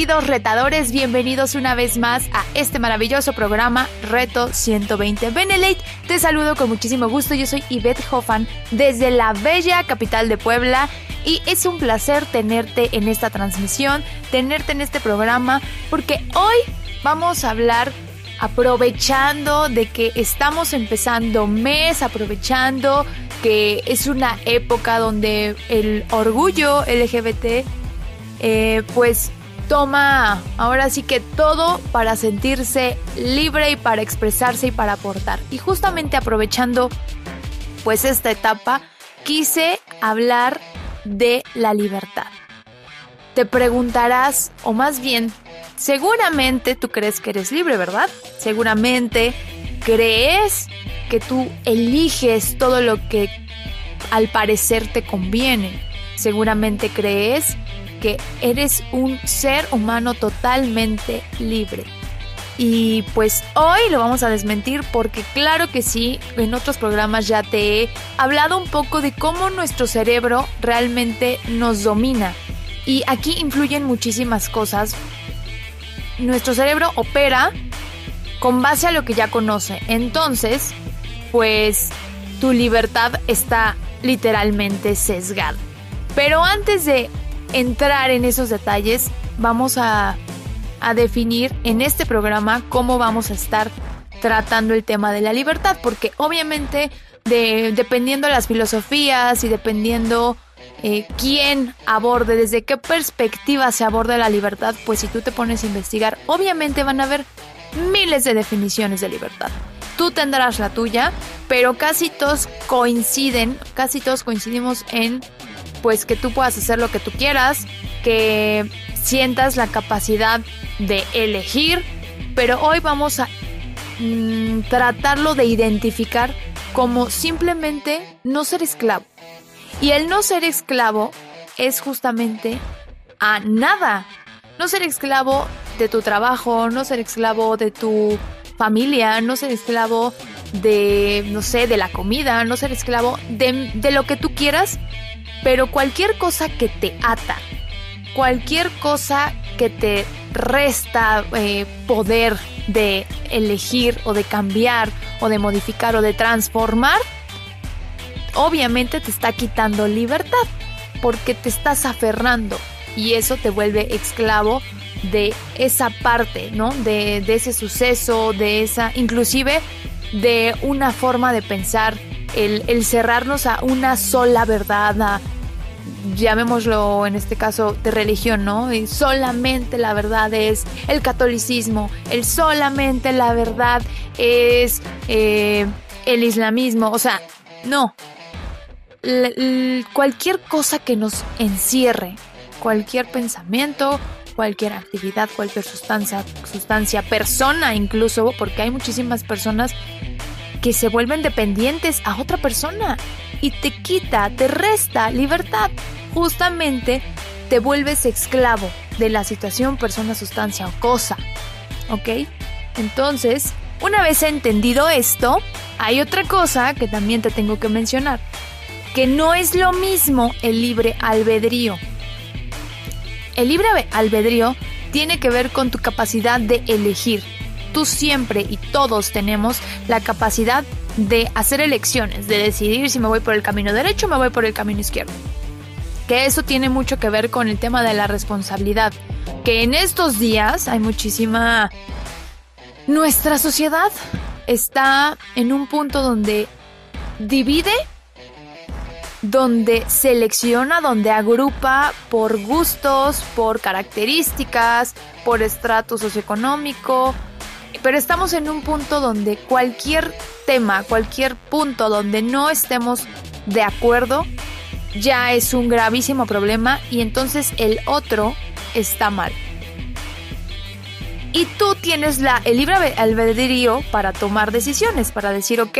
Queridos retadores, bienvenidos una vez más a este maravilloso programa Reto 120 Benelate. Te saludo con muchísimo gusto, yo soy Yvette Hoffan desde la bella capital de Puebla y es un placer tenerte en esta transmisión, tenerte en este programa, porque hoy vamos a hablar aprovechando de que estamos empezando mes, aprovechando que es una época donde el orgullo LGBT eh, pues toma ahora sí que todo para sentirse libre y para expresarse y para aportar. Y justamente aprovechando pues esta etapa, quise hablar de la libertad. Te preguntarás, o más bien, seguramente tú crees que eres libre, ¿verdad? Seguramente crees que tú eliges todo lo que al parecer te conviene. Seguramente crees que eres un ser humano totalmente libre. Y pues hoy lo vamos a desmentir porque claro que sí, en otros programas ya te he hablado un poco de cómo nuestro cerebro realmente nos domina. Y aquí influyen muchísimas cosas. Nuestro cerebro opera con base a lo que ya conoce. Entonces, pues tu libertad está literalmente sesgada. Pero antes de entrar en esos detalles, vamos a, definir en este programa cómo vamos a estar tratando el tema de la libertad, porque obviamente de, dependiendo de las filosofías y dependiendo eh, quién aborde, desde qué perspectiva se aborda la libertad, pues si tú te pones a investigar, obviamente van a haber miles de definiciones de libertad. Tú tendrás la tuya, pero casi todos coinciden, casi todos coincidimos en pues que tú puedas hacer lo que tú quieras, que sientas la capacidad de elegir, pero hoy vamos a mm, tratarlo de identificar como simplemente no ser esclavo. Y el no ser esclavo es justamente a nada. No ser esclavo de tu trabajo, no ser esclavo de tu familia, no ser esclavo de, no sé, de la comida, no ser esclavo de, de lo que tú quieras, pero cualquier cosa que te ata, cualquier cosa que te resta eh, poder de elegir o de cambiar o de modificar o de transformar, obviamente te está quitando libertad porque te estás aferrando y eso te vuelve esclavo de esa parte, ¿no? De, de ese suceso, de esa, inclusive de una forma de pensar el, cerrarnos a una sola verdad, llamémoslo en este caso de religión, ¿no? Solamente la verdad es el catolicismo, el solamente la verdad es eh, el islamismo, o sea, no. cualquier cosa que nos encierre, cualquier pensamiento, cualquier actividad, cualquier sustancia, sustancia, persona incluso, porque hay muchísimas personas que se vuelven dependientes a otra persona y te quita, te resta libertad. Justamente te vuelves esclavo de la situación, persona, sustancia o cosa. ¿Ok? Entonces, una vez entendido esto, hay otra cosa que también te tengo que mencionar, que no es lo mismo el libre albedrío. El libre albedrío tiene que ver con tu capacidad de elegir, tú siempre y todos tenemos la capacidad de hacer elecciones, de decidir si me voy por el camino derecho o me voy por el camino izquierdo. Que eso tiene mucho que ver con el tema de la responsabilidad. Que en estos días hay muchísima... Nuestra sociedad está en un punto donde divide, donde selecciona, donde agrupa por gustos, por características, por estrato socioeconómico, pero estamos en un punto donde cualquier tema, cualquier punto donde no estemos de acuerdo, ya es un gravísimo problema y entonces el otro está mal. Y tú tienes la, el libre albedrío para tomar decisiones, para decir, ok,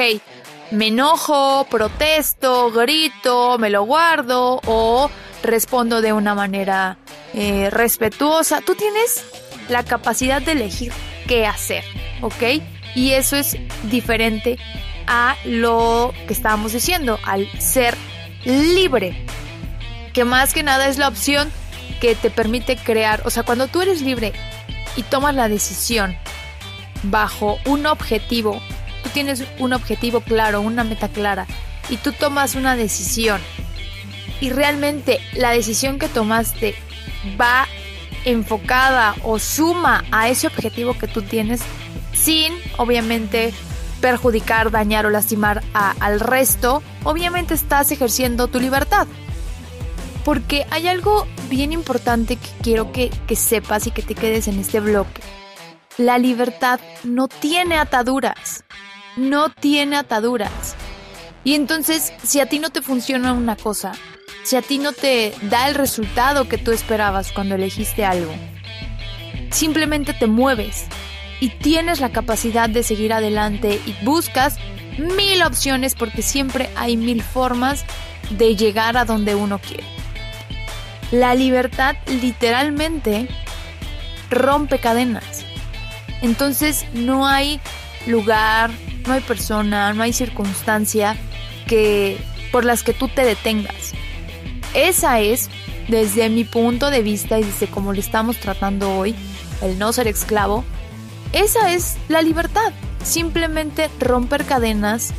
me enojo, protesto, grito, me lo guardo o respondo de una manera eh, respetuosa. Tú tienes la capacidad de elegir qué hacer, ¿ok? Y eso es diferente a lo que estábamos diciendo, al ser libre, que más que nada es la opción que te permite crear, o sea, cuando tú eres libre y tomas la decisión bajo un objetivo, tú tienes un objetivo claro, una meta clara, y tú tomas una decisión, y realmente la decisión que tomaste va enfocada o suma a ese objetivo que tú tienes, sin obviamente perjudicar, dañar o lastimar al resto, obviamente estás ejerciendo tu libertad. Porque hay algo bien importante que quiero que, que sepas y que te quedes en este bloque. La libertad no tiene ataduras. No tiene ataduras. Y entonces, si a ti no te funciona una cosa, si a ti no te da el resultado que tú esperabas cuando elegiste algo, simplemente te mueves y tienes la capacidad de seguir adelante y buscas mil opciones porque siempre hay mil formas de llegar a donde uno quiere. La libertad literalmente rompe cadenas. Entonces no hay lugar, no hay persona, no hay circunstancia que por las que tú te detengas. Esa es, desde mi punto de vista y desde cómo le estamos tratando hoy, el no ser esclavo, esa es la libertad. Simplemente romper cadenas,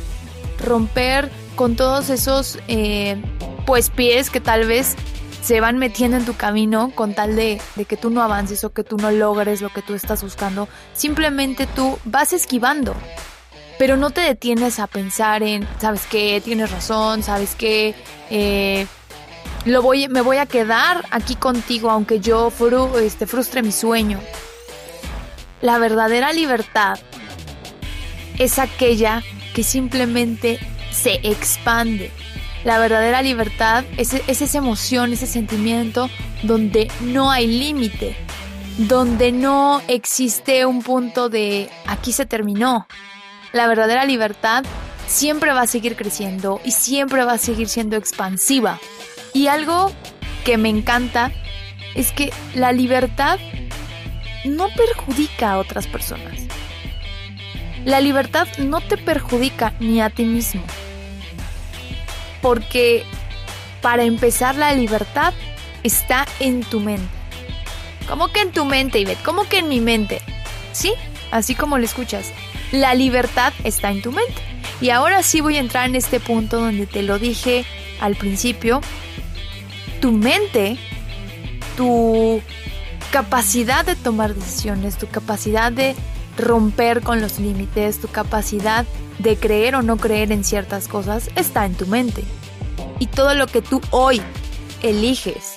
romper con todos esos eh, pues pies que tal vez se van metiendo en tu camino con tal de, de, que tú no avances o que tú no logres lo que tú estás buscando. Simplemente tú vas esquivando, pero no te detienes a pensar en, ¿sabes qué? Tienes razón, ¿sabes qué? Eh, lo voy, me voy a quedar aquí contigo aunque yo fru, este, frustre mi sueño. La verdadera libertad es aquella que simplemente se expande. La verdadera libertad es, es esa emoción, ese sentimiento donde no hay límite, donde no existe un punto de aquí se terminó. La verdadera libertad siempre va a seguir creciendo y siempre va a seguir siendo expansiva. Y algo que me encanta es que la libertad no perjudica a otras personas. La libertad no te perjudica ni a ti mismo. Porque para empezar la libertad está en tu mente. ¿Cómo que en tu mente, Ivette? ¿Cómo que en mi mente? Sí, así como lo escuchas. La libertad está en tu mente. Y ahora sí voy a entrar en este punto donde te lo dije al principio. Tu mente, tu capacidad de tomar decisiones, tu capacidad de romper con los límites, tu capacidad de creer o no creer en ciertas cosas está en tu mente. Y todo lo que tú hoy eliges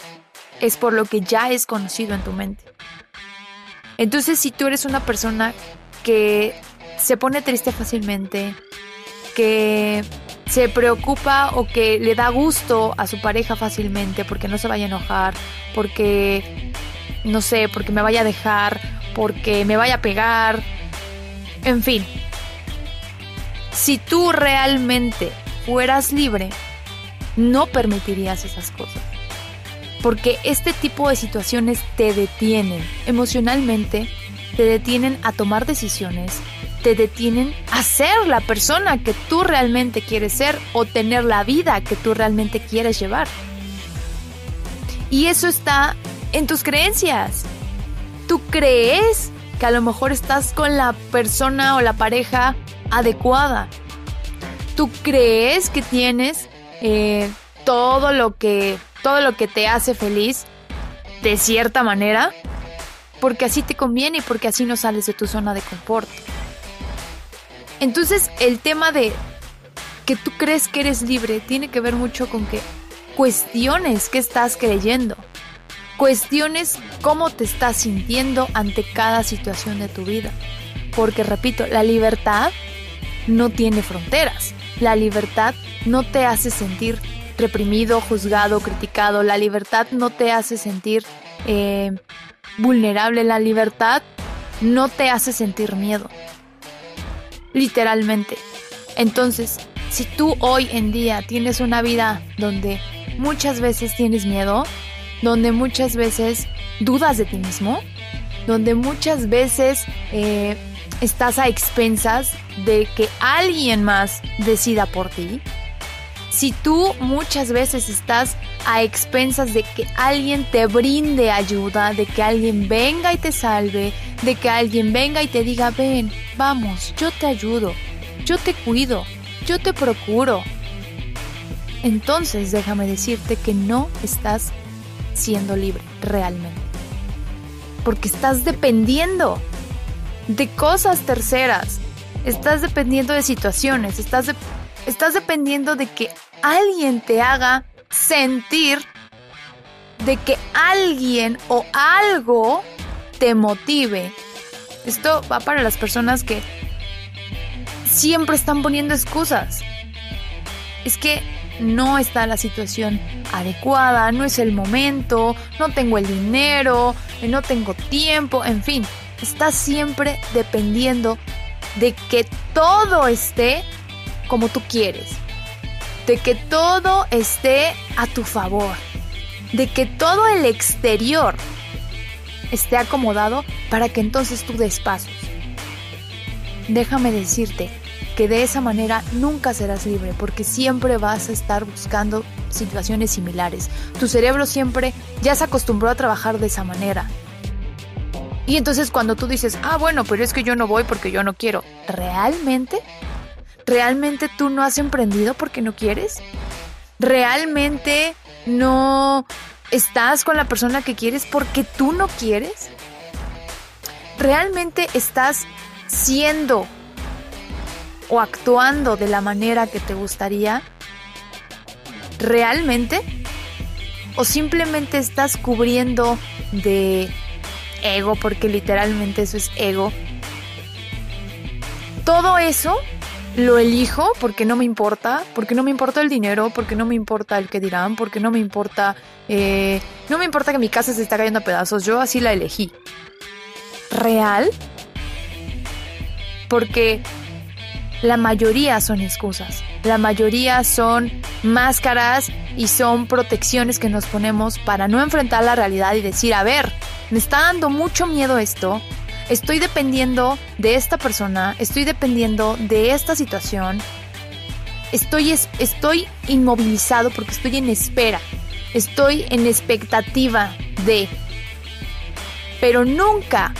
es por lo que ya es conocido en tu mente. Entonces, si tú eres una persona que se pone triste fácilmente, que se preocupa o que le da gusto a su pareja fácilmente porque no se vaya a enojar, porque no sé, porque me vaya a dejar, porque me vaya a pegar, en fin. Si tú realmente fueras libre, no permitirías esas cosas. Porque este tipo de situaciones te detienen emocionalmente, te detienen a tomar decisiones, te detienen a ser la persona que tú realmente quieres ser o tener la vida que tú realmente quieres llevar. Y eso está en tus creencias. Tú crees que a lo mejor estás con la persona o la pareja adecuada. Tú crees que tienes eh, todo lo que todo lo que te hace feliz de cierta manera porque así te conviene y porque así no sales de tu zona de confort. Entonces el tema de que tú crees que eres libre tiene que ver mucho con que cuestiones qué estás creyendo. Cuestiones cómo te estás sintiendo ante cada situación de tu vida. Porque repito, la libertad no tiene fronteras. La libertad no te hace sentir reprimido, juzgado, criticado. La libertad no te hace sentir eh, vulnerable. La libertad no te hace sentir miedo. Literalmente. Entonces, si tú hoy en día tienes una vida donde muchas veces tienes miedo, donde muchas veces dudas de ti mismo, donde muchas veces eh, estás a expensas de que alguien más decida por ti, si tú muchas veces estás a expensas de que alguien te brinde ayuda, de que alguien venga y te salve, de que alguien venga y te diga, ven, vamos, yo te ayudo, yo te cuido, yo te procuro. Entonces déjame decirte que no estás siendo libre realmente. Porque estás dependiendo de cosas terceras. Estás dependiendo de situaciones. Estás, estás dependiendo de que alguien te haga sentir de que alguien o algo te motive. Esto va para las personas que siempre están poniendo excusas. Es que no está la situación adecuada, no es el momento, no tengo el dinero, no tengo tiempo, en fin, está siempre dependiendo de que todo esté como tú quieres, de que todo esté a tu favor, de que todo el exterior esté acomodado para que entonces tú des pasos. Déjame decirte que de esa manera nunca serás libre porque siempre vas a estar buscando situaciones similares. Tu cerebro siempre ya se acostumbró a trabajar de esa manera. Y entonces cuando tú dices, ah, bueno, pero es que yo no voy porque yo no quiero, ¿realmente? ¿Realmente tú no has emprendido porque no quieres? ¿Realmente no estás con la persona que quieres porque tú no quieres? ¿Realmente estás siendo o actuando de la manera que te gustaría? ¿Realmente? ¿O simplemente estás cubriendo de ego, porque literalmente eso es ego? Todo eso lo elijo porque no me importa, porque no me importa el dinero, porque no me importa el que dirán, porque no me importa, eh, no me importa que mi casa se está cayendo a pedazos, yo así la elegí. ¿Real? Porque la mayoría son excusas, la mayoría son máscaras y son protecciones que nos ponemos para no enfrentar la realidad y decir, a ver, me está dando mucho miedo esto, estoy dependiendo de esta persona, estoy dependiendo de esta situación, estoy, estoy inmovilizado porque estoy en espera, estoy en expectativa de... Pero nunca,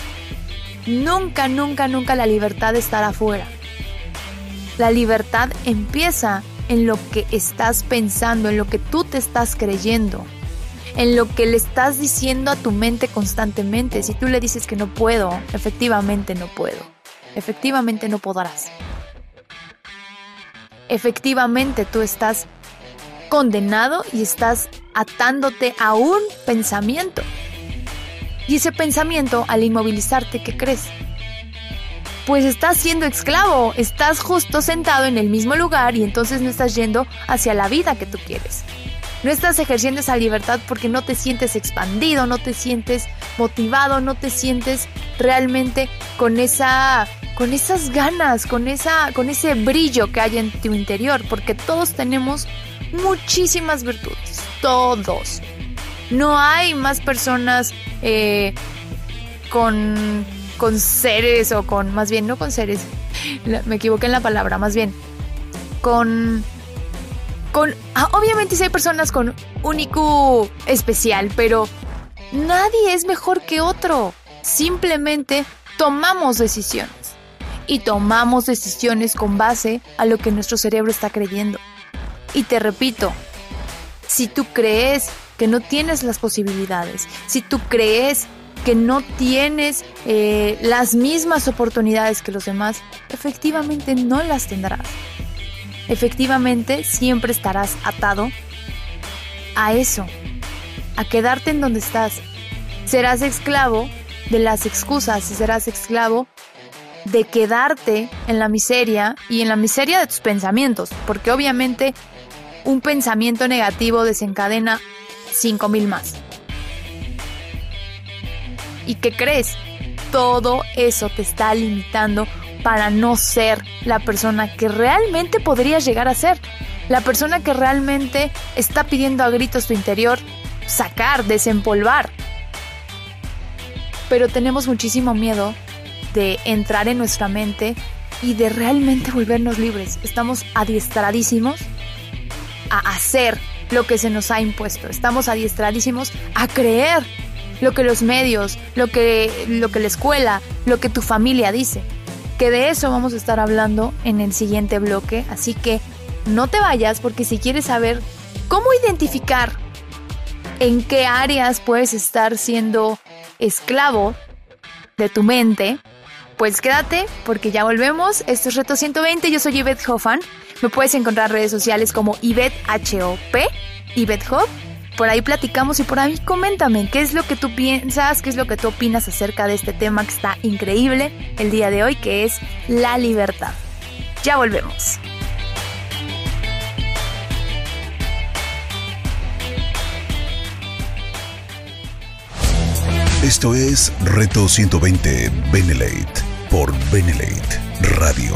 nunca, nunca, nunca la libertad estará afuera. La libertad empieza en lo que estás pensando, en lo que tú te estás creyendo, en lo que le estás diciendo a tu mente constantemente. Si tú le dices que no puedo, efectivamente no puedo. Efectivamente no podrás. Efectivamente tú estás condenado y estás atándote a un pensamiento. Y ese pensamiento, al inmovilizarte, ¿qué crees? pues estás siendo esclavo, estás justo sentado en el mismo lugar y entonces no estás yendo hacia la vida que tú quieres. No estás ejerciendo esa libertad porque no te sientes expandido, no te sientes motivado, no te sientes realmente con esa con esas ganas, con esa con ese brillo que hay en tu interior, porque todos tenemos muchísimas virtudes, todos. No hay más personas eh, con con seres o con, más bien, no con seres, me equivoqué en la palabra, más bien, con... Con, ah, obviamente sí hay personas con un IQ especial, pero nadie es mejor que otro. Simplemente tomamos decisiones. Y tomamos decisiones con base a lo que nuestro cerebro está creyendo. Y te repito, si tú crees que no tienes las posibilidades, si tú crees que no tienes eh, las mismas oportunidades que los demás, efectivamente no las tendrás. Efectivamente siempre estarás atado a eso, a quedarte en donde estás. Serás esclavo de las excusas y serás esclavo de quedarte en la miseria y en la miseria de tus pensamientos, porque obviamente un pensamiento negativo desencadena 5000 más. ¿Y qué crees? Todo eso te está limitando para no ser la persona que realmente podrías llegar a ser. La persona que realmente está pidiendo a gritos tu interior sacar, desempolvar. Pero tenemos muchísimo miedo de entrar en nuestra mente y de realmente volvernos libres. Estamos adiestradísimos a hacer lo que se nos ha impuesto. Estamos adiestradísimos a creer lo que los medios, lo que, lo que la escuela, lo que tu familia dice. Que de eso vamos a estar hablando en el siguiente bloque. Así que no te vayas porque si quieres saber cómo identificar en qué áreas puedes estar siendo esclavo de tu mente, pues quédate porque ya volvemos. Esto es Reto 120. Yo soy Yvette Hoffan. Me puedes encontrar en redes sociales como Yvette H-O-P, Yvette. Por ahí platicamos y por ahí coméntame qué es lo que tú piensas, qué es lo que tú opinas acerca de este tema que está increíble el día de hoy, que es la libertad. Ya volvemos. Esto es Reto 120 Benelate por Benelate Radio.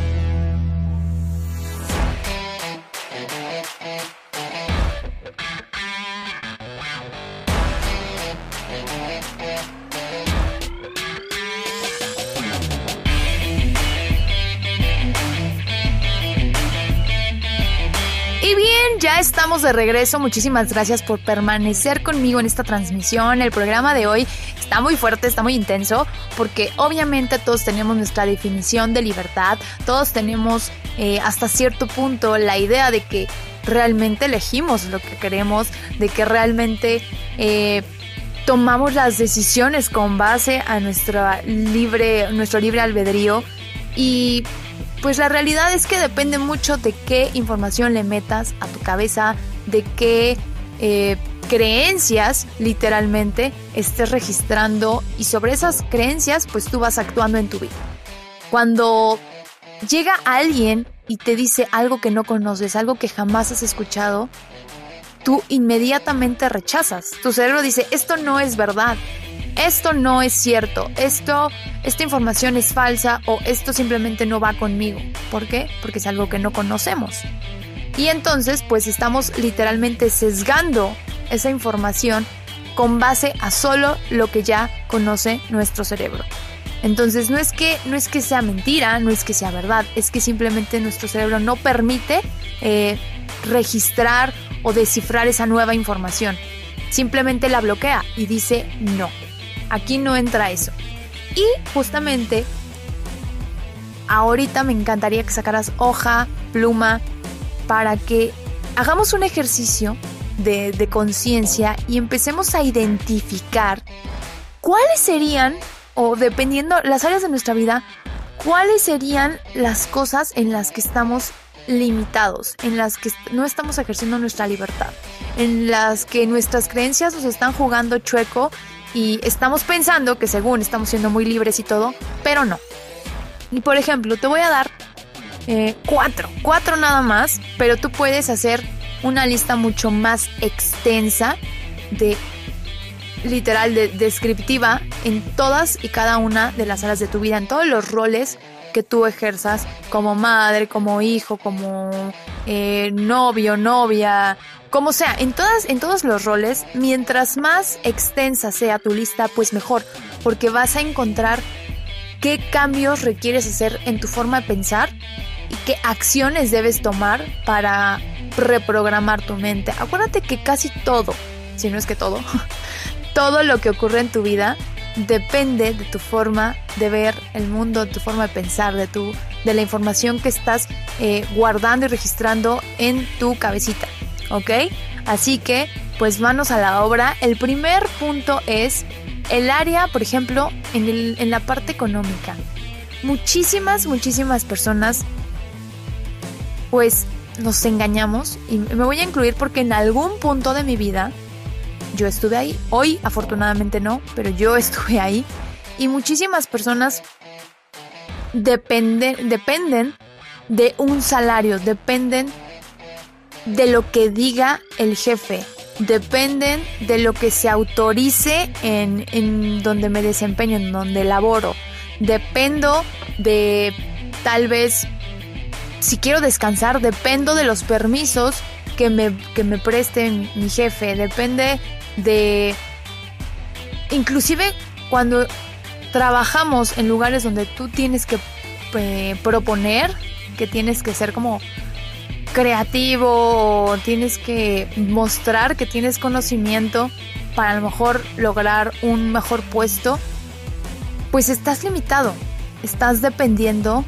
estamos de regreso. Muchísimas gracias por permanecer conmigo en esta transmisión. El programa de hoy está muy fuerte, está muy intenso, porque obviamente todos tenemos nuestra definición de libertad, todos tenemos eh, hasta cierto punto la idea de que realmente elegimos lo que queremos, de que realmente... Eh, tomamos las decisiones con base a nuestra libre, nuestro libre albedrío y pues la realidad es que depende mucho de qué información le metas a tu cabeza, de qué eh, creencias literalmente estés registrando y sobre esas creencias pues tú vas actuando en tu vida. Cuando llega alguien y te dice algo que no conoces, algo que jamás has escuchado, tú inmediatamente rechazas. Tu cerebro dice, esto no es verdad esto no es cierto, esto, esta información es falsa o esto simplemente no va conmigo. ¿Por qué? Porque es algo que no conocemos. Y entonces pues estamos literalmente sesgando esa información con base a solo lo que ya conoce nuestro cerebro. Entonces no es que no es que sea mentira, no es que sea verdad, es que simplemente nuestro cerebro no permite eh, registrar o descifrar esa nueva información. Simplemente la bloquea y dice no. Aquí no entra eso. Y justamente ahorita me encantaría que sacaras hoja, pluma, para que hagamos un ejercicio de, conciencia y empecemos a identificar cuáles serían, o dependiendo las áreas de nuestra vida, cuáles serían las cosas en las que estamos limitados, en las que no estamos ejerciendo nuestra libertad, en las que nuestras creencias nos están jugando chueco y estamos pensando que según estamos siendo muy libres y todo, pero no. Y por ejemplo, te voy a dar eh, cuatro, cuatro nada más, pero tú puedes hacer una lista mucho más extensa de literal, de, descriptiva en todas y cada una de las áreas de tu vida, en todos los roles que tú ejerzas como madre, como hijo, como eh, novio, novia, como sea, en, todas, en todos los roles, mientras más extensa sea tu lista, pues mejor, porque vas a encontrar qué cambios requieres hacer en tu forma de pensar y qué acciones debes tomar para reprogramar tu mente. Acuérdate que casi todo, si no es que todo, todo lo que ocurre en tu vida depende de tu forma de ver el mundo, de tu forma de pensar, de, tu, de la información que estás eh, guardando y registrando en tu cabecita. ¿Ok? Así que, pues manos a la obra. El primer punto es el área, por ejemplo, en, en la parte económica. Muchísimas, muchísimas personas, pues nos engañamos y me voy a incluir porque en algún punto de mi vida yo estuve ahí. Hoy afortunadamente no, pero yo estuve ahí. Y muchísimas personas dependen, dependen de un salario, dependen de lo que diga el jefe, dependen de lo que se autorice en, en donde me desempeño, en donde laboro. Dependo de tal vez, si quiero descansar, dependo de los permisos que me, que me preste mi jefe, depende de... Inclusive cuando trabajamos en lugares donde tú tienes que eh, proponer, que tienes que ser como creativo, tienes que mostrar que tienes conocimiento para a lo mejor lograr un mejor puesto, pues estás limitado, estás dependiendo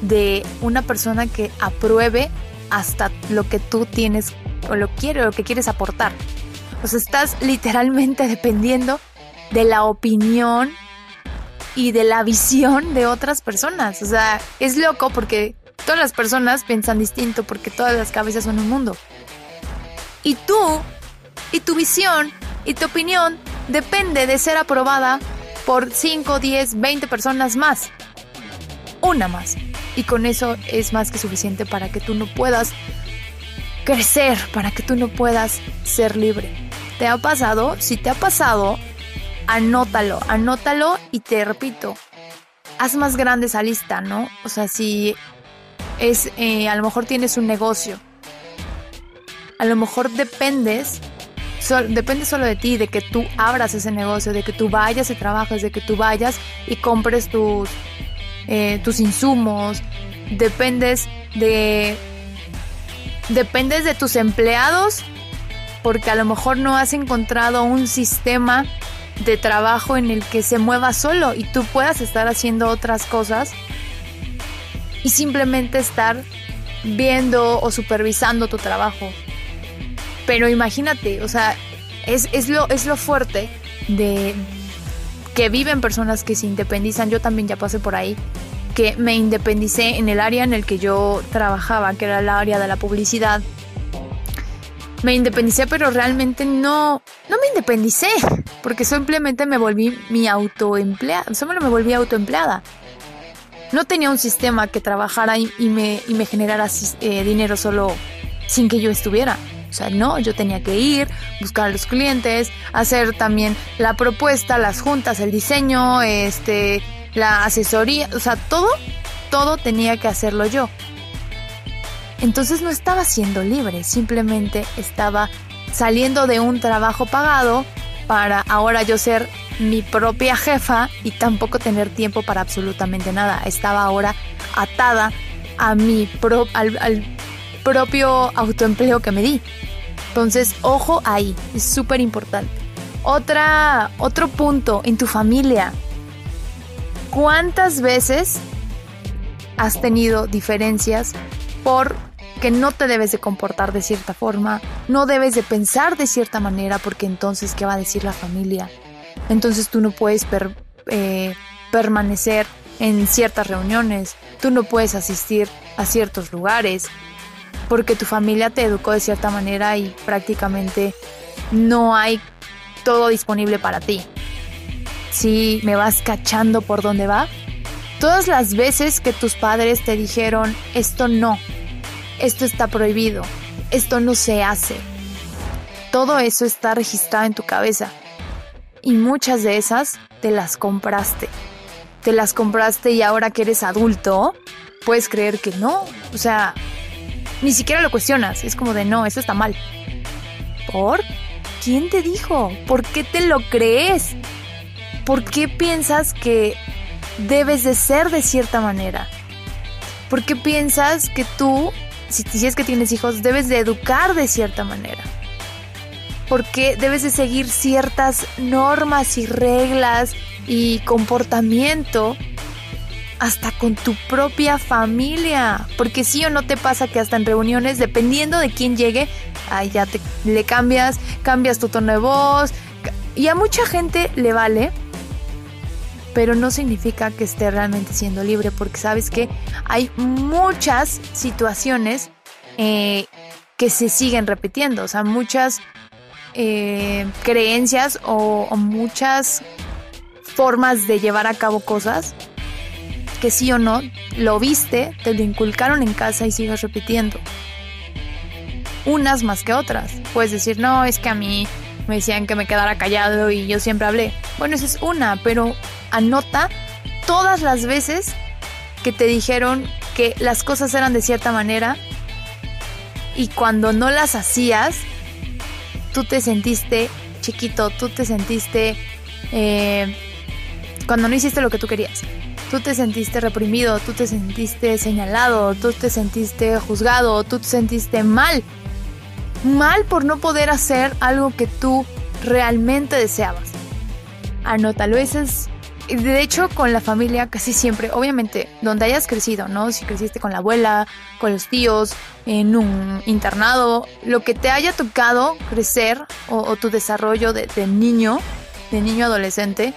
de una persona que apruebe hasta lo que tú tienes o lo quiere, lo que quieres aportar. O sea, estás literalmente dependiendo de la opinión y de la visión de otras personas. O sea, es loco porque todas las personas piensan distinto porque todas las cabezas son un mundo. Y tú, y tu visión, y tu opinión depende de ser aprobada por 5, 10, 20 personas más. Una más. Y con eso es más que suficiente para que tú no puedas crecer, para que tú no puedas ser libre. ¿Te ha pasado? Si te ha pasado, anótalo, anótalo y te repito, haz más grande esa lista, ¿no? O sea, si es, eh, a lo mejor tienes un negocio, a lo mejor dependes, depende solo de ti, de que tú abras ese negocio, de que tú vayas y trabajes, de que tú vayas y compres tus, eh, tus insumos, dependes de, dependes de tus empleados, porque a lo mejor no has encontrado un sistema de trabajo en el que se mueva solo y tú puedas estar haciendo otras cosas y simplemente estar viendo o supervisando tu trabajo. Pero imagínate, o sea, es, es, lo, es lo fuerte de que viven personas que se independizan. Yo también ya pasé por ahí, que me independicé en el área en el que yo trabajaba, que era el área de la publicidad me independicé, pero realmente no, no me independicé, porque simplemente me volví mi autoempleada, solo me volví autoempleada. No tenía un sistema que trabajara y, me, generara eh, dinero solo sin que yo estuviera. O sea, no, yo tenía que ir, buscar a los clientes, hacer también la propuesta, las juntas, el diseño, este, la asesoría, o sea, todo, todo tenía que hacerlo yo. Entonces no estaba siendo libre, simplemente estaba saliendo de un trabajo pagado para ahora yo ser mi propia jefa y tampoco tener tiempo para absolutamente nada. Estaba ahora atada a mi al, propio autoempleo que me di. Entonces, ojo ahí, es súper importante. Otra, otro punto en tu familia. ¿Cuántas veces has tenido diferencias por que no te debes de comportar de cierta forma, no debes de pensar de cierta manera porque entonces, ¿qué va a decir la familia? Entonces tú no puedes eh, permanecer en ciertas reuniones, tú no puedes asistir a ciertos lugares porque tu familia te educó de cierta manera y prácticamente no hay todo disponible para ti. Si me vas cachando por dónde va, todas las veces que tus padres te dijeron esto no, esto está prohibido, esto no se hace. Todo eso está registrado en tu cabeza. Y muchas de esas te las compraste. Te las compraste y ahora que eres adulto, puedes creer que no. O sea, ni siquiera lo cuestionas. Es como de no, esto está mal. ¿Por? ¿Quién te dijo? ¿Por qué te lo crees? ¿Por qué piensas que debes de ser de cierta manera? ¿Por qué piensas que tú si, es que tienes hijos, debes de educar de cierta manera. Porque debes de seguir ciertas normas y reglas y comportamiento hasta con tu propia familia. Porque sí o no te pasa que hasta en reuniones, dependiendo de quién llegue, ahí ya te le cambias, cambias tu tono de voz. Y a mucha gente le vale, pero no significa que esté realmente siendo libre, porque sabes que hay muchas situaciones eh, que se siguen repitiendo, o sea, muchas eh, creencias o, muchas formas de llevar a cabo cosas que sí o no lo viste, te lo inculcaron en casa y sigues repitiendo. Unas más que otras. Puedes decir, no, es que a mí me decían que me quedara callado y yo siempre hablé. Bueno, esa es una, pero anota todas las veces que te dijeron que las cosas eran de cierta manera y cuando no las hacías, tú te sentiste chiquito, tú te sentiste eh, cuando no hiciste lo que tú querías. Tú te sentiste reprimido, tú te sentiste señalado, tú te sentiste juzgado, tú te sentiste mal. Mal por no poder hacer algo que tú realmente deseabas. Anótalo, ese es de hecho, con la familia casi siempre, obviamente, donde hayas crecido, ¿no? Si creciste con la abuela, con los tíos, en un internado, lo que te haya tocado crecer o, tu desarrollo de, de niño, de niño adolescente,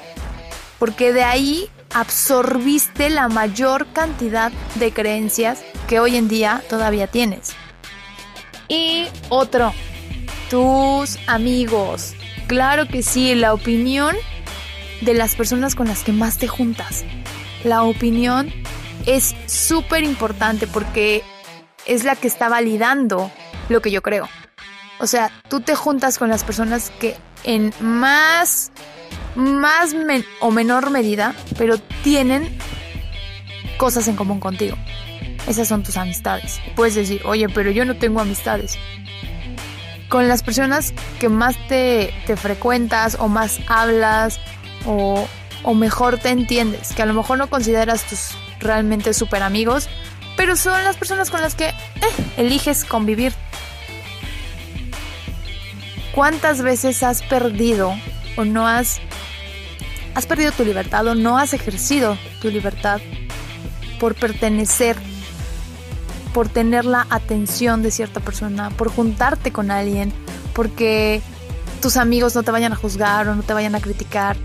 porque de ahí absorbiste la mayor cantidad de creencias que hoy en día todavía tienes. Y otro, tus amigos. Claro que sí, la opinión de las personas con las que más te juntas. La opinión es súper importante porque es la que está validando lo que yo creo. O sea, tú te juntas con las personas que en más, más o menor medida, pero tienen cosas en común contigo. Esas son tus amistades. Puedes decir, oye, pero yo no tengo amistades. Con las personas que más te frecuentas o más hablas o, mejor te entiendes, que a lo mejor no consideras tus realmente súper amigos, pero son las personas con las que eh, eliges convivir. ¿Cuántas veces has perdido o no has has perdido tu libertad o no has ejercido tu libertad por pertenecer, por tener la atención de cierta persona, por juntarte con alguien, porque tus amigos no te vayan a juzgar o no te vayan a criticar,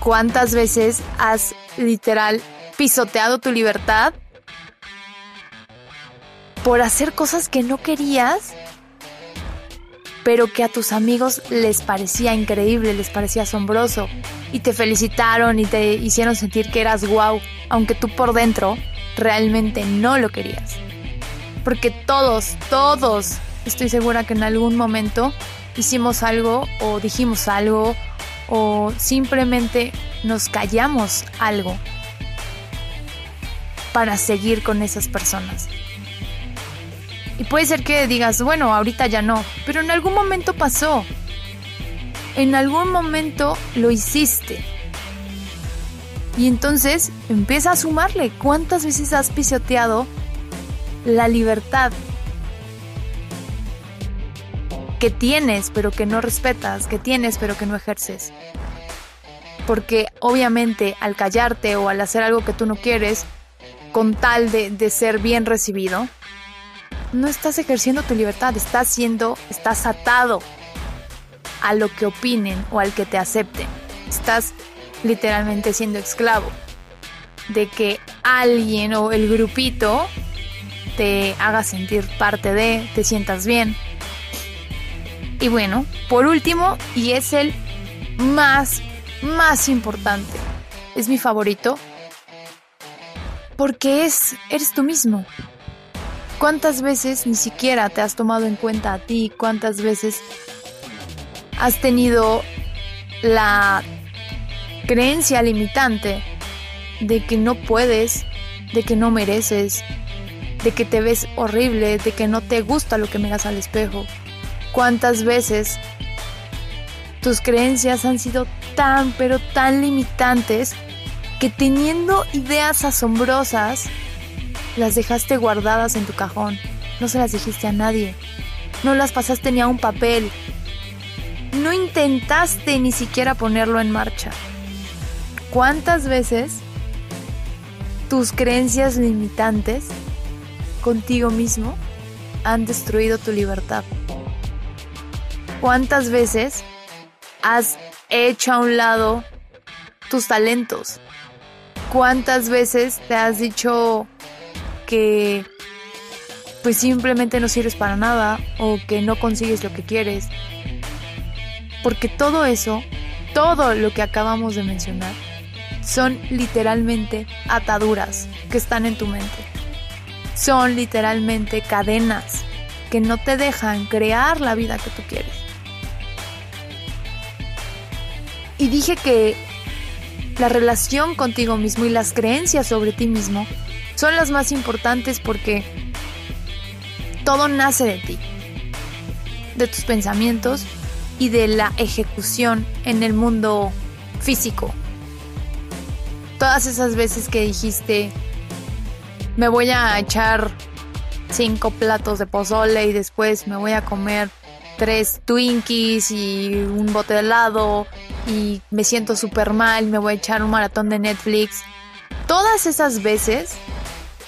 ¿Cuántas veces has literal pisoteado tu libertad por hacer cosas que no querías, pero que a tus amigos les parecía increíble, les parecía asombroso y te felicitaron y te hicieron sentir que eras wow, aunque tú por dentro realmente no lo querías? Porque todos, todos, estoy segura que en algún momento hicimos algo o dijimos algo o simplemente nos callamos algo para seguir con esas personas. Y puede ser que digas, bueno, ahorita ya no, pero en algún momento pasó. En algún momento lo hiciste. Y entonces empieza a sumarle cuántas veces has pisoteado la libertad que tienes pero que no respetas, que tienes pero que no ejerces. Porque obviamente al callarte o al hacer algo que tú no quieres, con tal de, ser bien recibido, no estás ejerciendo tu libertad, estás siendo, estás atado a lo que opinen o al que te acepten. Estás literalmente siendo esclavo de que alguien o el grupito te haga sentir parte de, te sientas bien, y bueno, por último, y es el más, más importante, es mi favorito, porque es, eres tú mismo. ¿Cuántas veces ni siquiera te has tomado en cuenta a ti? ¿Cuántas veces has tenido la creencia limitante de que no puedes, de que no mereces, de que te ves horrible, de que no te gusta lo que miras al espejo? ¿Cuántas veces tus creencias han sido tan, pero tan limitantes que teniendo ideas asombrosas, las dejaste guardadas en tu cajón? No se las dijiste a nadie. No las pasaste ni a un papel. No intentaste ni siquiera ponerlo en marcha. ¿Cuántas veces tus creencias limitantes contigo mismo han destruido tu libertad? ¿Cuántas veces has hecho a un lado tus talentos? ¿Cuántas veces te has dicho que pues simplemente no sirves para nada o que no consigues lo que quieres? Porque todo eso, todo lo que acabamos de mencionar, son literalmente ataduras que están en tu mente. Son literalmente cadenas que no te dejan crear la vida que tú quieres. Y dije que la relación contigo mismo y las creencias sobre ti mismo son las más importantes porque todo nace de ti, de tus pensamientos y de la ejecución en el mundo físico. Todas esas veces que dijiste, me voy a echar cinco platos de pozole y después me voy a comer tres Twinkies y un bote de helado y me siento súper mal, me voy a echar un maratón de Netflix. Todas esas veces,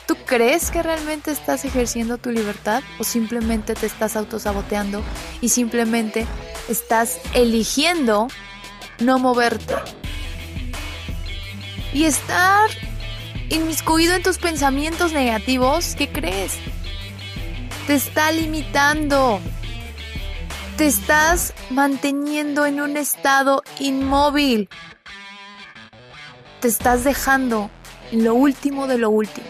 ¿tú crees que realmente estás ejerciendo tu libertad o simplemente te estás autosaboteando y simplemente estás eligiendo no moverte? Y estar inmiscuido en tus pensamientos negativos, ¿qué crees? Te está limitando. Te estás manteniendo en un estado inmóvil. Te estás dejando lo último de lo último.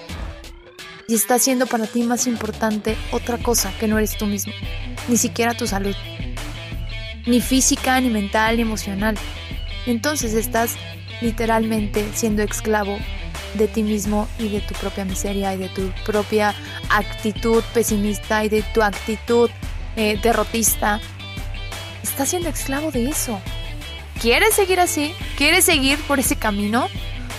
Y está siendo para ti más importante otra cosa que no eres tú mismo. Ni siquiera tu salud. Ni física, ni mental, ni emocional. Entonces estás literalmente siendo esclavo de ti mismo y de tu propia miseria y de tu propia actitud pesimista y de tu actitud eh, derrotista. Estás siendo esclavo de eso. ¿Quieres seguir así? ¿Quieres seguir por ese camino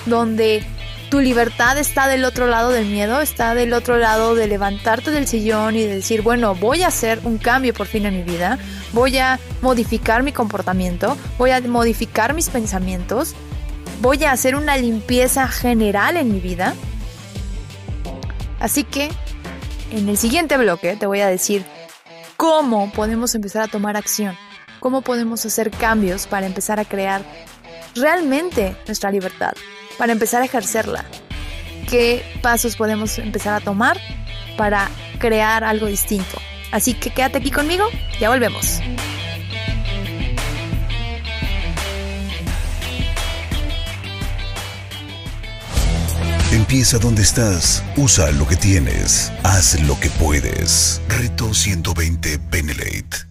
donde tu libertad está del otro lado del miedo, está del otro lado de levantarte del sillón y de decir, bueno, voy a hacer un cambio por fin en mi vida, voy a modificar mi comportamiento, voy a modificar mis pensamientos, voy a hacer una limpieza general en mi vida. Así que en el siguiente bloque te voy a decir cómo podemos empezar a tomar acción, cómo podemos hacer cambios para empezar a crear realmente nuestra libertad, para empezar a ejercerla. ¿Qué pasos podemos empezar a tomar para crear algo distinto? Así que quédate aquí conmigo, ya volvemos. Empieza donde estás, usa lo que tienes, haz lo que puedes. Reto 120 Benelate.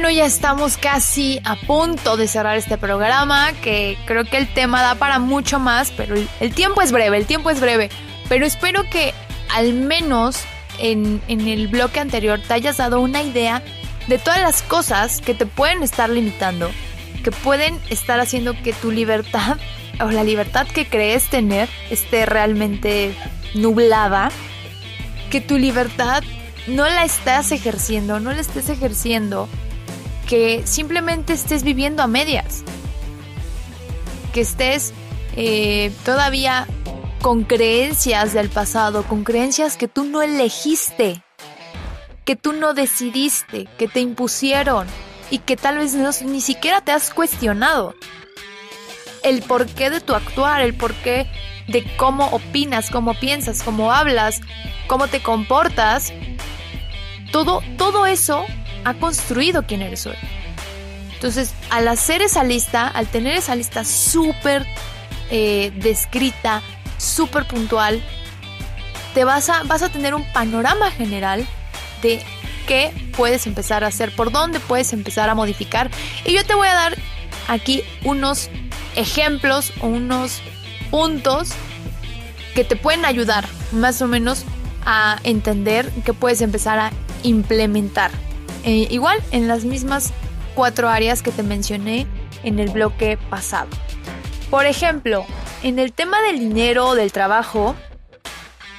bueno, ya estamos casi a punto de cerrar este programa, que creo que el tema da para mucho más, pero el, tiempo es breve, el tiempo es breve. Pero espero que al menos en, en el bloque anterior te hayas dado una idea de todas las cosas que te pueden estar limitando, que pueden estar haciendo que tu libertad o la libertad que crees tener esté realmente nublada, que tu libertad no la estás ejerciendo, no la estés ejerciendo que simplemente estés viviendo a medias, que estés eh, todavía con creencias del pasado, con creencias que tú no elegiste, que tú no decidiste, que te impusieron y que tal vez ni siquiera te has cuestionado. El porqué de tu actuar, el porqué de cómo opinas, cómo piensas, cómo hablas, cómo te comportas, todo, todo eso ha construido quién eres hoy. Entonces, al hacer esa lista, al tener esa lista súper eh, descrita, súper puntual, te vas a, vas a tener un panorama general de qué puedes empezar a hacer, por dónde puedes empezar a modificar. Y yo te voy a dar aquí unos ejemplos o unos puntos que te pueden ayudar más o menos a entender qué puedes empezar a implementar. Eh, igual en las mismas cuatro áreas que te mencioné en el bloque pasado. Por ejemplo, en el tema del dinero o del trabajo,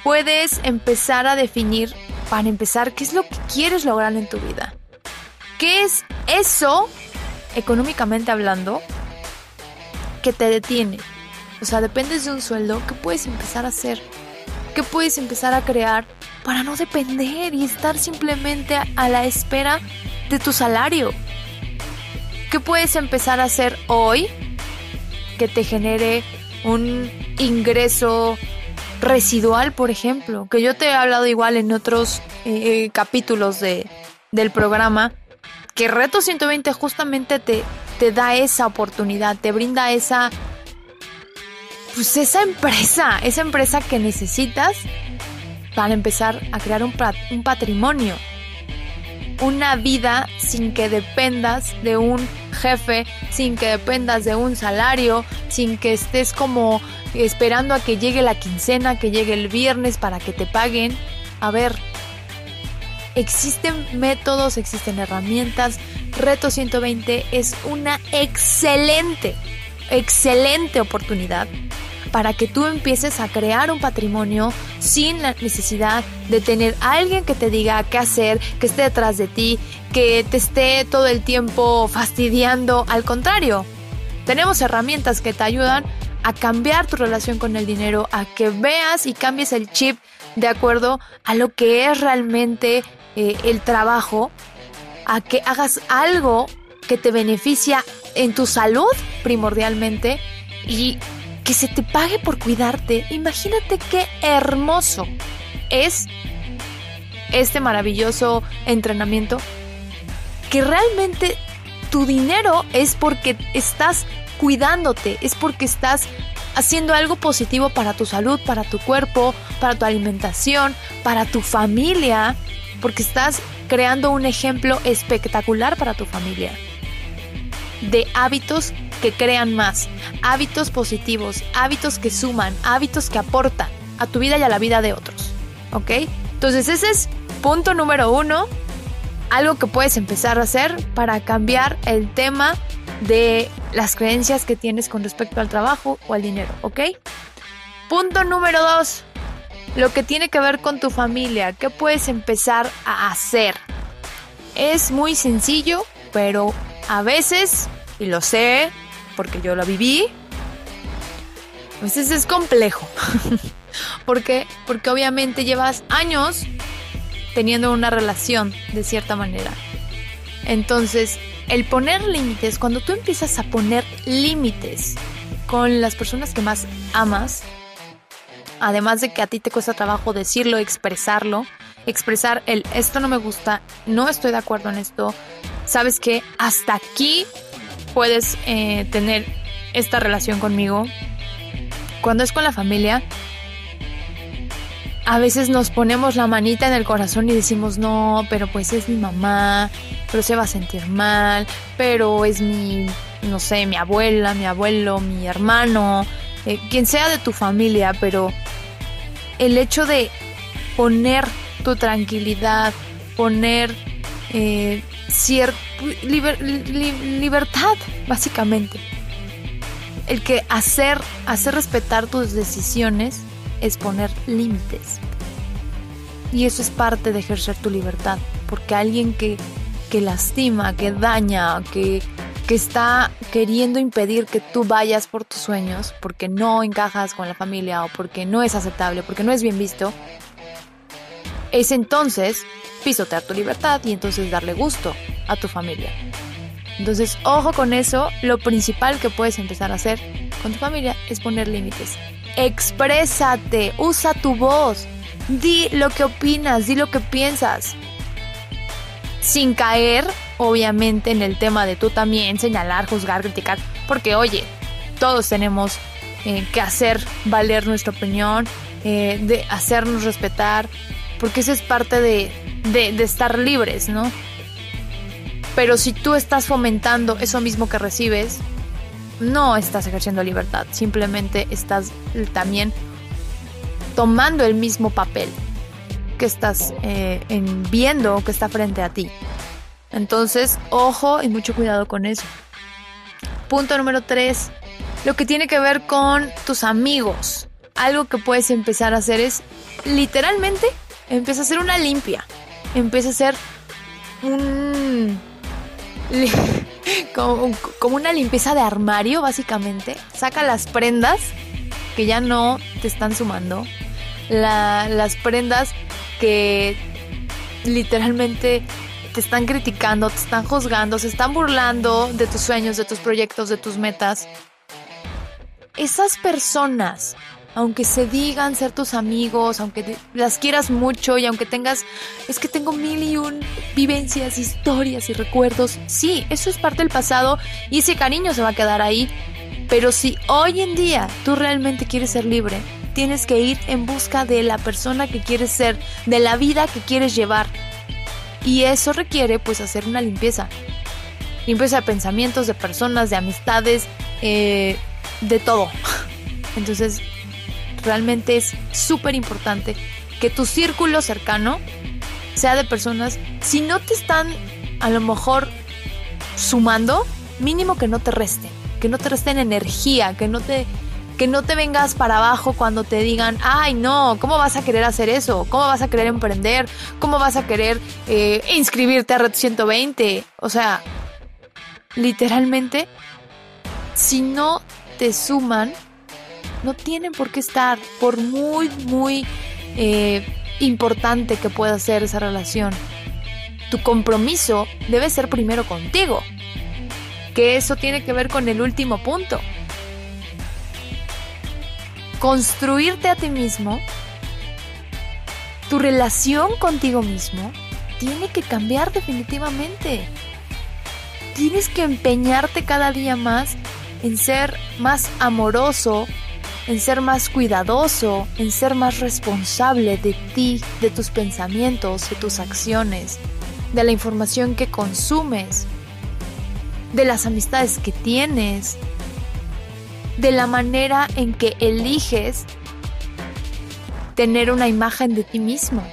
puedes empezar a definir, para empezar, qué es lo que quieres lograr en tu vida. ¿Qué es eso, económicamente hablando, que te detiene? o sea, dependes de un sueldo, ¿qué puedes empezar a hacer? ¿Qué puedes empezar a crear para no depender y estar simplemente a la espera de tu salario? ¿Qué puedes empezar a hacer hoy que te genere un ingreso residual, por ejemplo? Que yo te he hablado igual en otros eh, capítulos de, del programa, que Reto 120 justamente te, te da esa oportunidad, te brinda esa pues esa empresa, esa empresa que necesitas para empezar a crear un, patrimonio. Una vida sin que dependas de un jefe, sin que dependas de un salario, sin que estés como esperando a que llegue la quincena, que llegue el viernes para que te paguen. A ver, existen métodos, existen herramientas. Reto 120 es una excelente, excelente oportunidad para que tú empieces a crear un patrimonio sin la necesidad de tener a alguien que te diga qué hacer, que esté detrás de ti, que te esté todo el tiempo fastidiando. Al contrario, tenemos herramientas que te ayudan a cambiar tu relación con el dinero, a que veas y cambies el chip de acuerdo a lo que es realmente eh, el trabajo, a que hagas algo que te beneficia en tu salud primordialmente y que se te pague por cuidarte. Imagínate qué hermoso es este maravilloso entrenamiento. Que realmente tu dinero es porque estás cuidándote, es porque estás haciendo algo positivo para tu salud, para tu cuerpo, para tu alimentación, para tu familia, porque estás creando un ejemplo espectacular para tu familia de hábitos que crean más, hábitos positivos, hábitos que suman, hábitos que aportan a tu vida y a la vida de otros. ¿Ok? Entonces ese es punto número uno, algo que puedes empezar a hacer para cambiar el tema de las creencias que tienes con respecto al trabajo o al dinero. ¿Ok? Punto número dos, lo que tiene que ver con tu familia, ¿qué puedes empezar a hacer? Es muy sencillo, pero a veces, y lo sé porque yo lo viví, a veces es complejo. ¿Por qué? Porque obviamente llevas años teniendo una relación de cierta manera. Entonces, el poner límites, cuando tú empiezas a poner límites con las personas que más amas, además de que a ti te cuesta trabajo decirlo, expresarlo, expresar el esto no me gusta, no estoy de acuerdo en esto, sabes que hasta aquí puedes eh, tener esta relación conmigo. Cuando es con la familia, a veces nos ponemos la manita en el corazón y decimos, no, pero pues es mi mamá, pero se va a sentir mal, pero es mi, no sé, mi abuela, mi abuelo, mi hermano, eh, quien sea de tu familia, pero el hecho de poner tu tranquilidad, poner eh, libertad, básicamente. El que hacer, hacer respetar tus decisiones es poner límites. Y eso es parte de ejercer tu libertad, porque alguien que, que lastima, que daña, que, que está queriendo impedir que tú vayas por tus sueños, porque no encajas con la familia o porque no es aceptable, porque no es bien visto, es entonces pisotear tu libertad y entonces darle gusto a tu familia. Entonces, ojo con eso, lo principal que puedes empezar a hacer con tu familia es poner límites. Exprésate, usa tu voz, di lo que opinas, di lo que piensas. Sin caer, obviamente, en el tema de tú también señalar, juzgar, criticar, porque oye, todos tenemos eh, que hacer valer nuestra opinión, eh, de hacernos respetar, porque eso es parte de, de, estar libres, ¿no? Pero si tú estás fomentando eso mismo que recibes, no estás ejerciendo libertad, simplemente estás también tomando el mismo papel que estás eh, viendo que está frente a ti. Entonces, ojo y mucho cuidado con eso. Punto número 3. Lo que tiene que ver con tus amigos. Algo que puedes empezar a hacer es literalmente empieza a hacer una limpia empieza a ser un... como, una limpieza de armario, básicamente. Saca las prendas que ya no te están sumando, las prendas que literalmente te están criticando, te están juzgando, se están burlando de tus sueños, de tus proyectos, de tus metas. Esas personas, aunque se digan ser tus amigos, aunque las quieras mucho y aunque tengas, es que tengo mil y un vivencias, historias y recuerdos, sí, eso es parte del pasado y ese cariño se va a quedar ahí. Pero si hoy en día tú realmente quieres ser libre, tienes que ir en busca de la persona que quieres ser, de la vida que quieres llevar. Y eso requiere pues hacer una limpieza. Limpieza de pensamientos, de personas, de amistades, eh, de todo. Entonces, realmente es súper importante que tu círculo cercano sea de personas, si no te están a lo mejor sumando, mínimo que no te resten, que no te resten energía, que no te que no te vengas para abajo cuando te digan, ay no, ¿cómo vas a querer hacer eso? ¿Cómo vas a querer emprender? ¿Cómo vas a querer eh, inscribirte a Red 120? O sea, literalmente, si no te suman, no tienen por qué estar, por muy, muy eh, importante que pueda ser esa relación. Tu compromiso debe ser primero contigo. Que eso tiene que ver con el último punto construirte a ti mismo, tu relación contigo mismo tiene que cambiar definitivamente. Tienes que empeñarte cada día más en ser más amoroso, en ser más cuidadoso, en ser más responsable de ti, de tus pensamientos, de tus acciones, de la información que consumes, de las amistades que tienes, de la manera en que eliges tener una imagen de ti mismo.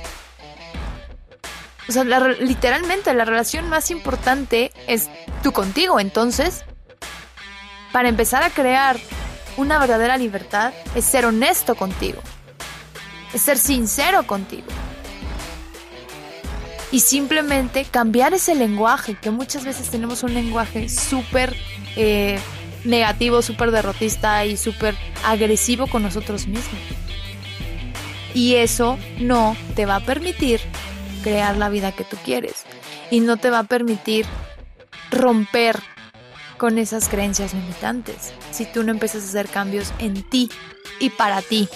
O sea, literalmente la relación más importante es tú contigo. Entonces, para empezar a crear una verdadera libertad, es ser honesto contigo. Es ser sincero contigo. Y simplemente cambiar ese lenguaje, que muchas veces tenemos un lenguaje súper eh, negativo, súper derrotista y súper agresivo con nosotros mismos. Y eso no te va a permitir crear la vida que tú quieres. Y no te va a permitir romper con esas creencias limitantes si tú no empiezas a hacer cambios en ti y para ti.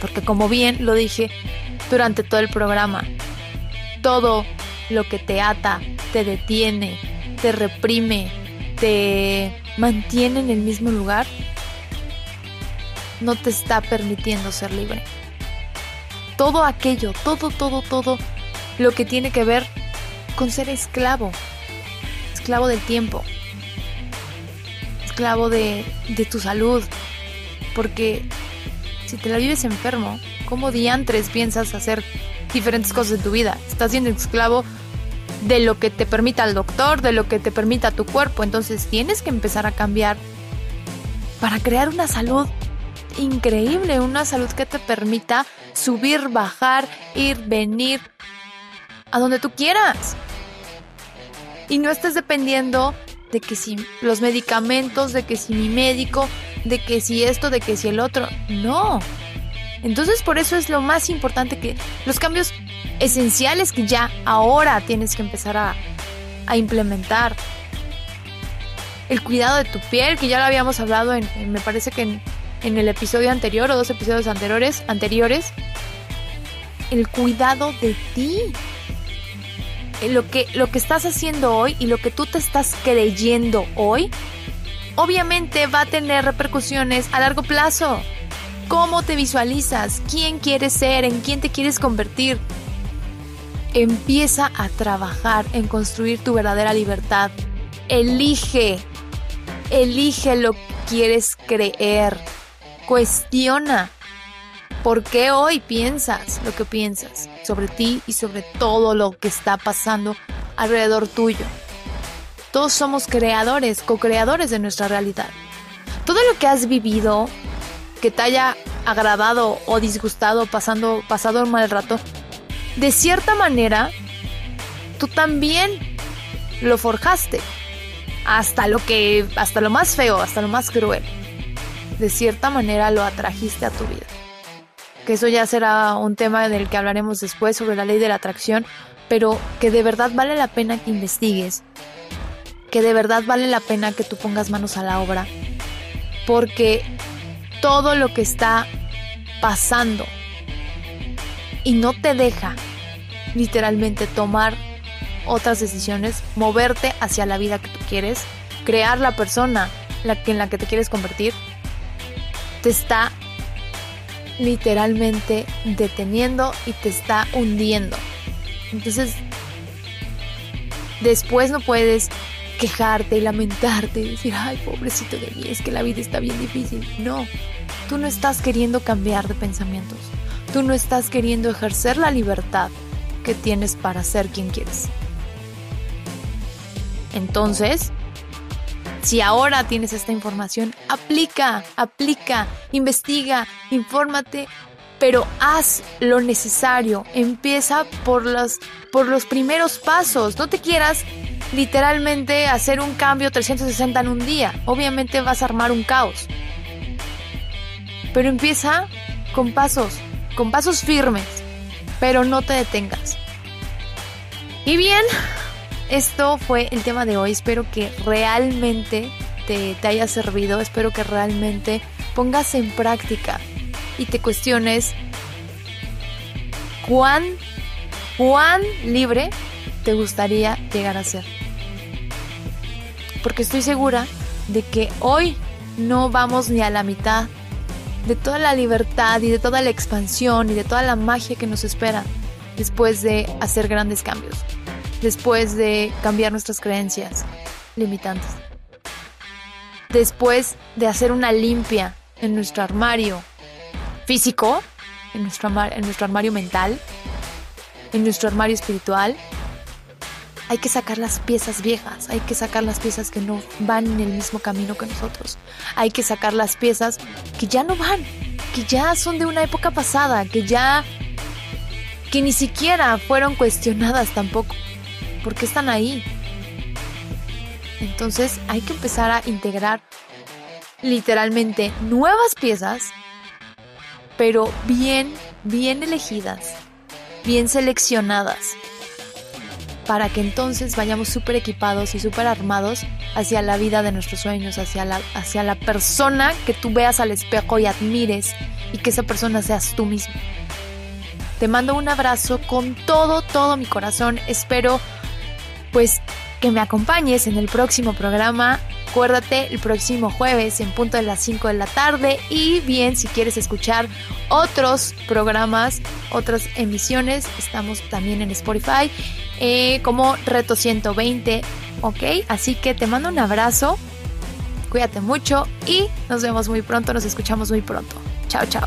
Porque como bien lo dije durante todo el programa, todo lo que te ata, te detiene, te reprime, te mantiene en el mismo lugar, no te está permitiendo ser libre. Todo aquello, todo, todo, todo lo que tiene que ver con ser esclavo, esclavo del tiempo, esclavo de, de tu salud, porque si te la vives enfermo, ¿cómo diantres piensas hacer diferentes cosas en tu vida? Estás siendo esclavo de lo que te permita el doctor, de lo que te permita tu cuerpo. Entonces tienes que empezar a cambiar para crear una salud increíble, una salud que te permita subir, bajar, ir, venir, a donde tú quieras. Y no estés dependiendo de que si los medicamentos, de que si mi médico, de que si esto, de que si el otro. No. Entonces por eso es lo más importante que los cambios esenciales que ya ahora tienes que empezar a, implementar. El cuidado de tu piel, que ya lo habíamos hablado en, me parece que en, en, el episodio anterior o dos episodios anteriores, anteriores. El cuidado de ti. Eh, lo que, lo que estás haciendo hoy y lo que tú te estás creyendo hoy, obviamente va a tener repercusiones a largo plazo. ¿Cómo te visualizas? ¿Quién quieres ser? ¿En quién te quieres convertir? Empieza a trabajar en construir tu verdadera libertad. Elige, elige lo que quieres creer. Cuestiona por qué hoy piensas lo que piensas sobre ti y sobre todo lo que está pasando alrededor tuyo. Todos somos creadores, co-creadores de nuestra realidad. Todo lo que has vivido, que te haya agradado o disgustado, pasando, pasado un mal rato, de cierta manera, tú también lo forjaste. Hasta lo que, hasta lo más feo, hasta lo más cruel. de cierta manera lo atrajiste a tu vida. Que eso ya será un tema del que hablaremos después sobre la ley de la atracción, pero que de verdad vale la pena que investigues, que de verdad vale la pena que tú pongas manos a la obra, porque todo lo que está pasando y no te deja literalmente tomar otras decisiones, moverte hacia la vida que tú quieres, crear la persona en la que te quieres convertir, te está literalmente deteniendo y te está hundiendo. Entonces, después no puedes quejarte y lamentarte y decir, ay, pobrecito de mí, es que la vida está bien difícil. No, tú no estás queriendo cambiar de pensamientos. Tú no estás queriendo ejercer la libertad que tienes para ser quien quieres. Entonces, si ahora tienes esta información, aplica, aplica, investiga, infórmate, pero haz lo necesario. Empieza por los, por los primeros pasos. No te quieras literalmente hacer un cambio 360 en un día. Obviamente vas a armar un caos. Pero empieza con pasos, con pasos firmes, pero no te detengas. Y bien, esto fue el tema de hoy. Espero que realmente te, haya servido. Espero que realmente pongas en práctica y te cuestiones cuán, cuán libre te gustaría llegar a ser. Porque estoy segura de que hoy no vamos ni a la mitad de toda la libertad y de toda la expansión y de toda la magia que nos espera después de hacer grandes cambios después de cambiar nuestras creencias limitantes. Después de hacer una limpia en nuestro armario físico, en nuestro, armario mental, en nuestro armario espiritual, hay que sacar las piezas viejas, hay que sacar las piezas que no van en el mismo camino que nosotros, hay que sacar las piezas que ya no van, que ya son de una época pasada, que ya, que ni siquiera fueron cuestionadas tampoco porque están ahí. Entonces hay que empezar a integrar literalmente nuevas piezas, pero bien, bien elegidas, bien seleccionadas, para que entonces vayamos súper equipados y súper armados hacia la vida de nuestros sueños, hacia la, hacia la persona que tú veas al espejo y admires y que esa persona seas tú mismo. Te mando un abrazo con todo, todo mi corazón. Espero pues que me acompañes en el próximo programa. Acuérdate el próximo jueves en punto de las 5 de la tarde y bien si quieres escuchar otros programas, otras emisiones, estamos también en Spotify eh, como Reto 120, ¿ok? Así que te mando un abrazo, cuídate mucho y nos vemos muy pronto, nos escuchamos muy pronto. Chao, chao.